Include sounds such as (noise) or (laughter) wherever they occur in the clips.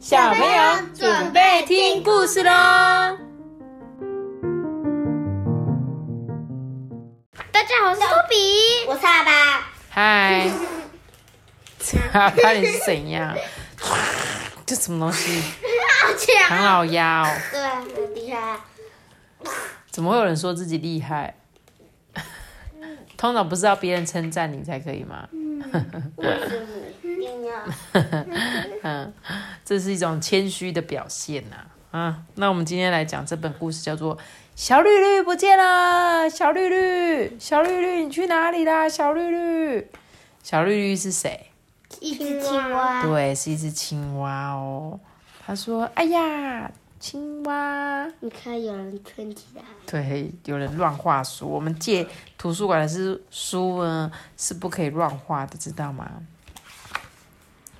小朋友准备听故事喽！大家好，我是托比，我是阿爸。嗨，(laughs) 阿爸你是怎样？这什么东西？好强！唐老鸭哦，对，很厉害。怎么会有人说自己厉害？通常不是要别人称赞你才可以吗？我是母定要。嗯，(laughs) 这是一种谦虚的表现呐、啊。那我们今天来讲这本故事，叫做《小绿绿不见了》。小绿绿，小绿绿，你去哪里啦？小绿绿，小绿绿是谁？一只青蛙，对，是一只青蛙哦。他说：“哎呀，青蛙。”你看有人圈起来，对，有人乱画书。我们借图书馆的是书呢，是不可以乱画的，知道吗？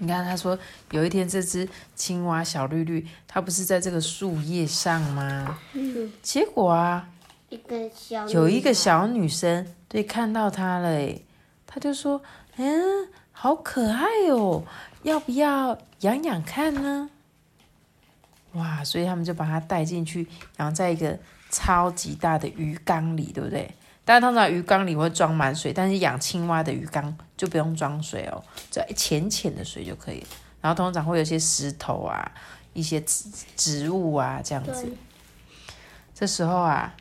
你看，他说有一天这只青蛙小绿绿，它不是在这个树叶上吗？嗯，结果啊，一个小有一个小女生对看到它了，诶，她就说：“嗯，好可爱哦，要不要养养看呢？”哇，所以他们就把它带进去，养在一个超级大的鱼缸里，对不对？但是通常鱼缸里会装满水，但是养青蛙的鱼缸就不用装水哦，只要浅浅的水就可以了。然后通常会有一些石头啊、一些植植物啊这样子。对，这时候啊，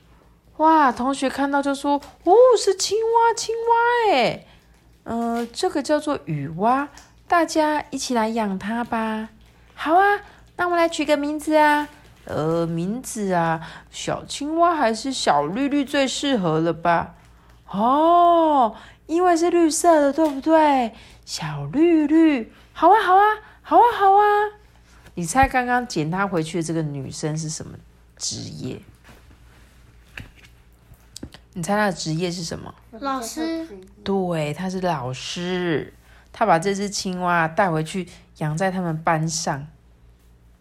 哇，同学看到就说：“哦，是青蛙，青蛙哎，呃，这个叫做雨蛙，大家一起来养它吧。”好啊，那我们来取个名字啊。呃，名字啊，小青蛙还是小绿绿最适合了吧？哦，因为是绿色的，对不对？小绿绿，好啊，好啊，好啊，好啊。你猜刚刚捡它回去的这个女生是什么职业？你猜她的职业是什么？老师，对，她是老师。她把这只青蛙带回去养在他们班上，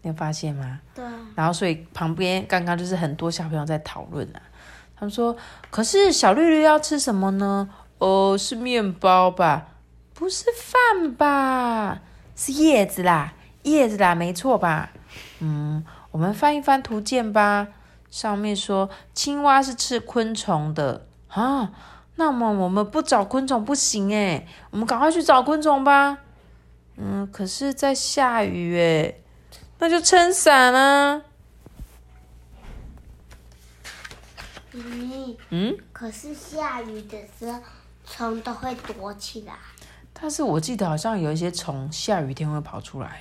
你有发现吗？对，然后，所以旁边刚刚就是很多小朋友在讨论啊。他们说：“可是小绿绿要吃什么呢？哦，是面包吧？不是饭吧？是叶子啦，叶子啦，没错吧？嗯，我们翻一翻图鉴吧。上面说青蛙是吃昆虫的啊，那么我们不找昆虫不行诶，我们赶快去找昆虫吧。嗯，可是在下雨诶。”那就撑伞啦。嗯，嗯，可是下雨的时候，虫都会躲起来。但是我记得好像有一些虫下雨天会跑出来，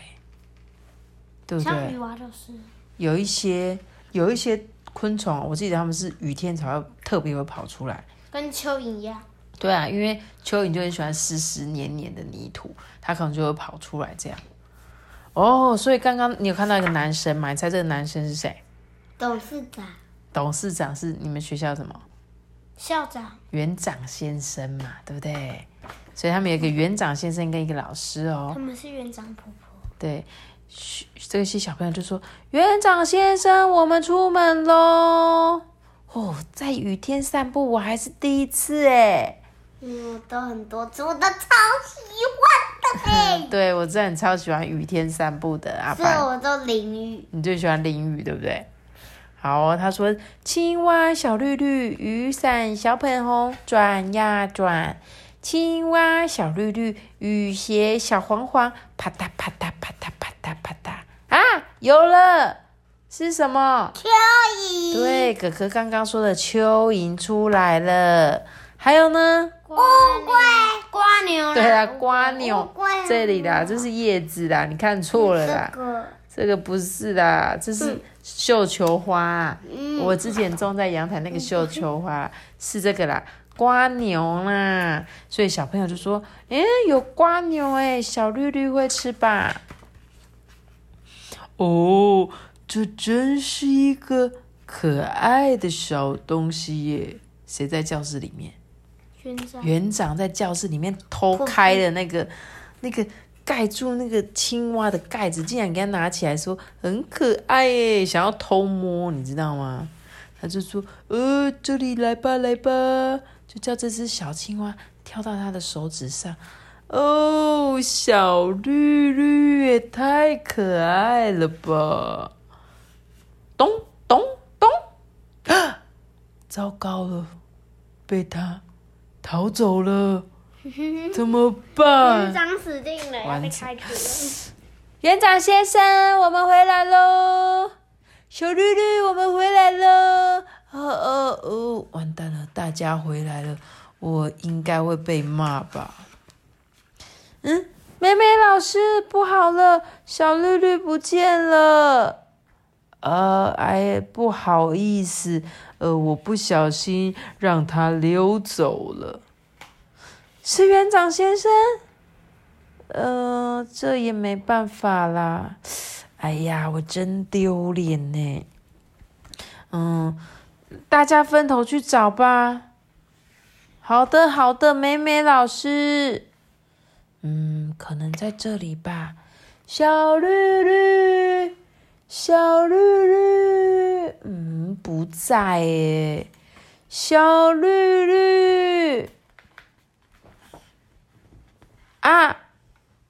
对不像鱼对？蛙就是，有一些有一些昆虫，我记得他们是雨天才会特别会跑出来。跟蚯蚓一样。对啊，因为蚯蚓就很喜欢湿湿黏黏的泥土，它可能就会跑出来这样。哦，所以刚刚你有看到一个男生吗？你猜这个男生是谁？董事长，董事长是你们学校什么？校长，园长先生嘛，对不对？所以他们有一个园长先生跟一个老师哦他。们是园长婆婆。对，嘘这些小朋友就说：“园长先生，我们出门喽！”哦，在雨天散步，我还是第一次哎。嗯，我都很多次，我都超喜。(laughs) 对，我真的很超喜欢雨天散步的阿所以，我都淋雨。你最喜欢淋雨，对不对？好哦，他说：“青蛙小绿绿，雨伞小粉红，转呀转。青蛙小绿绿，雨鞋小黄黄，啪嗒啪嗒啪嗒啪嗒啪嗒啊，有了，是什么？蚯蚓，对，哥哥刚刚说的蚯蚓出来了。还有呢？乌龟，瓜牛啦。对啊，瓜牛这里啦，这是叶子啦，你看错了啦这。个，这个不是啦，这是绣球花啊、嗯，我之前种在阳台那个绣球花是这个啦，瓜牛啦。所以小朋友就说：“诶，有瓜牛诶，小绿绿会吃吧？”哦，这真是一个可爱的小东西耶！谁在教室里面？园长，在教室里面偷开了那个那个盖住那个青蛙的盖子，竟然给他拿起来说很可爱耶，想要偷摸，你知道吗？他就说：“呃，这里来吧，来吧。”就叫这只小青蛙跳到他的手指上。哦，小绿绿也太可爱了吧！咚咚咚！啊，(gasps) 糟糕了，被他逃走了，(laughs) 怎么办园？长死定了，要被开除了。(laughs) 园长先生，我们回来喽！小绿绿，我们回来了！哦哦哦，完蛋了，大家回来了，我应该会被骂吧？嗯，美美老师，不好了，小绿绿不见了。呃，哎，不好意思，呃，我不小心让它溜走了。是园长先生？呃，这也没办法啦。哎呀，我真丢脸呢。嗯，大家分头去找吧。好的，好的，美美老师。嗯，可能在这里吧。小绿绿，小绿绿，嗯，不在耶。小绿绿，啊，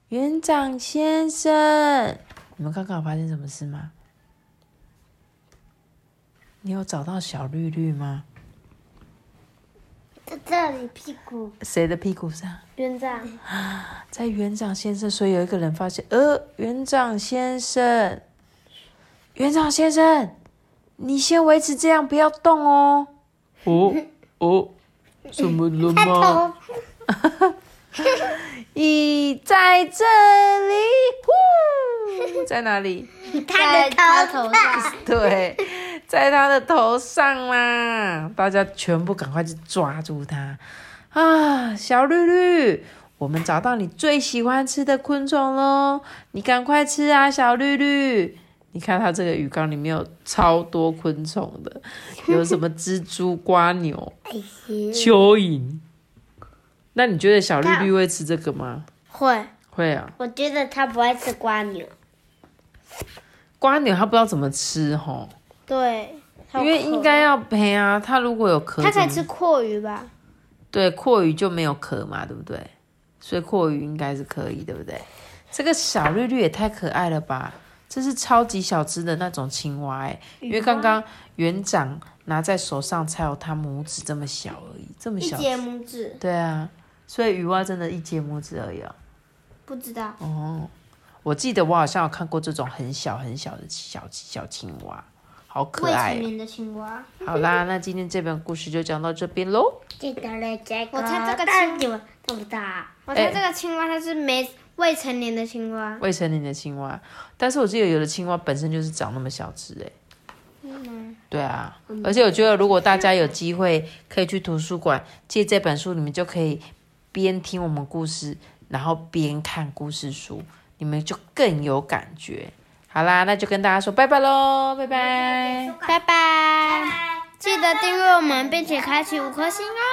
园长先生，你们刚刚有发生什么事吗？你有找到小绿绿吗？在这里屁股，谁的屁股上？园长，(gasps) 在园长先生，所以有一个人发现，呃，园长先生，园长先生，你先维持这样，不要动哦。哦哦，怎么了吗？咦，(laughs) 在这里，呼，在哪里？在 (laughs) 他头上，(laughs) 对，在他的头上啦！大家全部赶快去抓住他啊！小绿绿，我们找到你最喜欢吃的昆虫喽！你赶快吃啊，小绿绿！你看它这个鱼缸里面有超多昆虫的，有什么蜘蛛、瓜牛、蚯蚓。那你觉得小绿绿会吃这个吗？会，会啊，我觉得它不会吃瓜牛。瓜牛它不知道怎么吃吼，对，因为应该要赔啊。它如果有壳，它可以吃阔鱼吧？对，阔鱼就没有壳嘛，对不对？所以阔鱼应该是可以，对不对？这个小绿绿也太可爱了吧！这是超级小只的那种青蛙哎，因为刚刚园长拿在手上才有它拇指这么小而已，这么小。一节拇指，对啊，所以鱼蛙真的一节拇指而已啊。不知道。哦，我记得我好像有看过这种很小很小的小小青蛙，好可未爱哦。成年的青蛙，好啦，那今天这本故事就讲到这边喽。记得了这个，我猜这个但你们看不大。我猜这个青蛙它是没未成年的青蛙。未成年的青蛙，但是我记得有的青蛙本身就是长那么小只哎。对啊，而且我觉得如果大家有机会可以去图书馆借这本书，你们就可以边听我们故事，然后边看故事书，你们就更有感觉。好啦，那就跟大家说拜拜喽，拜拜。拜拜，记得订阅我们，并且开启五颗星哦。